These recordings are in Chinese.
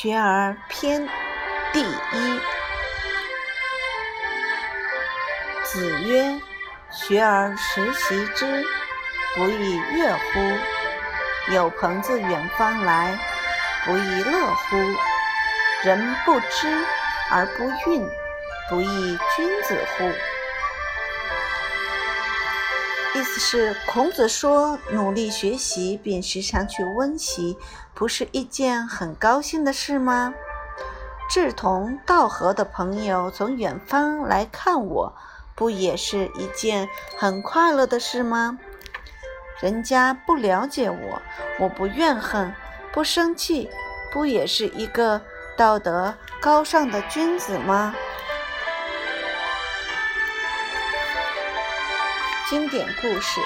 学而篇》第一。子曰：“学而时习之，不亦乐乎？有朋自远方来，不亦乐乎？人不知而不愠，不亦君子乎？”意思是，孔子说，努力学习并时常去温习，不是一件很高兴的事吗？志同道合的朋友从远方来看我。不也是一件很快乐的事吗？人家不了解我，我不怨恨，不生气，不也是一个道德高尚的君子吗？经典故事：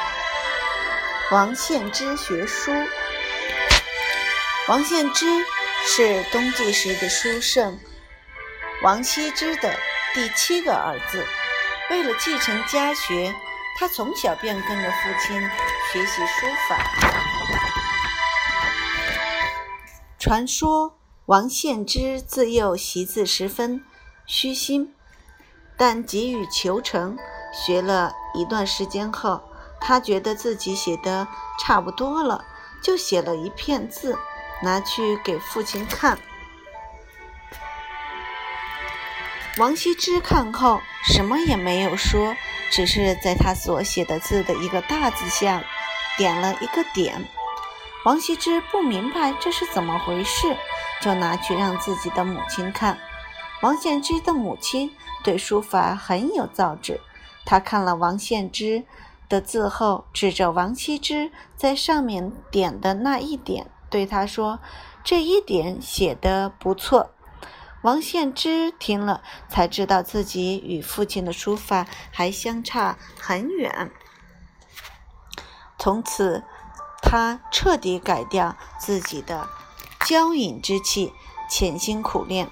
王献之学书。王献之是东晋时的书圣王羲之的第七个儿子。为了继承家学，他从小便跟着父亲学习书法。传说王献之自幼习字十分虚心，但急于求成，学了一段时间后，他觉得自己写的差不多了，就写了一片字，拿去给父亲看。王羲之看后什么也没有说，只是在他所写的字的一个大字下点了一个点。王羲之不明白这是怎么回事，就拿去让自己的母亲看。王献之的母亲对书法很有造诣，他看了王献之的字后，指着王羲之在上面点的那一点，对他说：“这一点写得不错。”王献之听了，才知道自己与父亲的书法还相差很远。从此，他彻底改掉自己的骄隐之气，潜心苦练，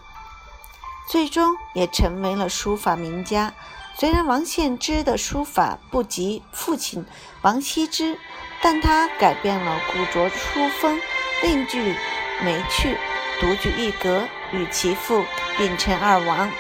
最终也成为了书法名家。虽然王献之的书法不及父亲王羲之，但他改变了古拙书风，另具美趣。独具一格，与其父并称二王。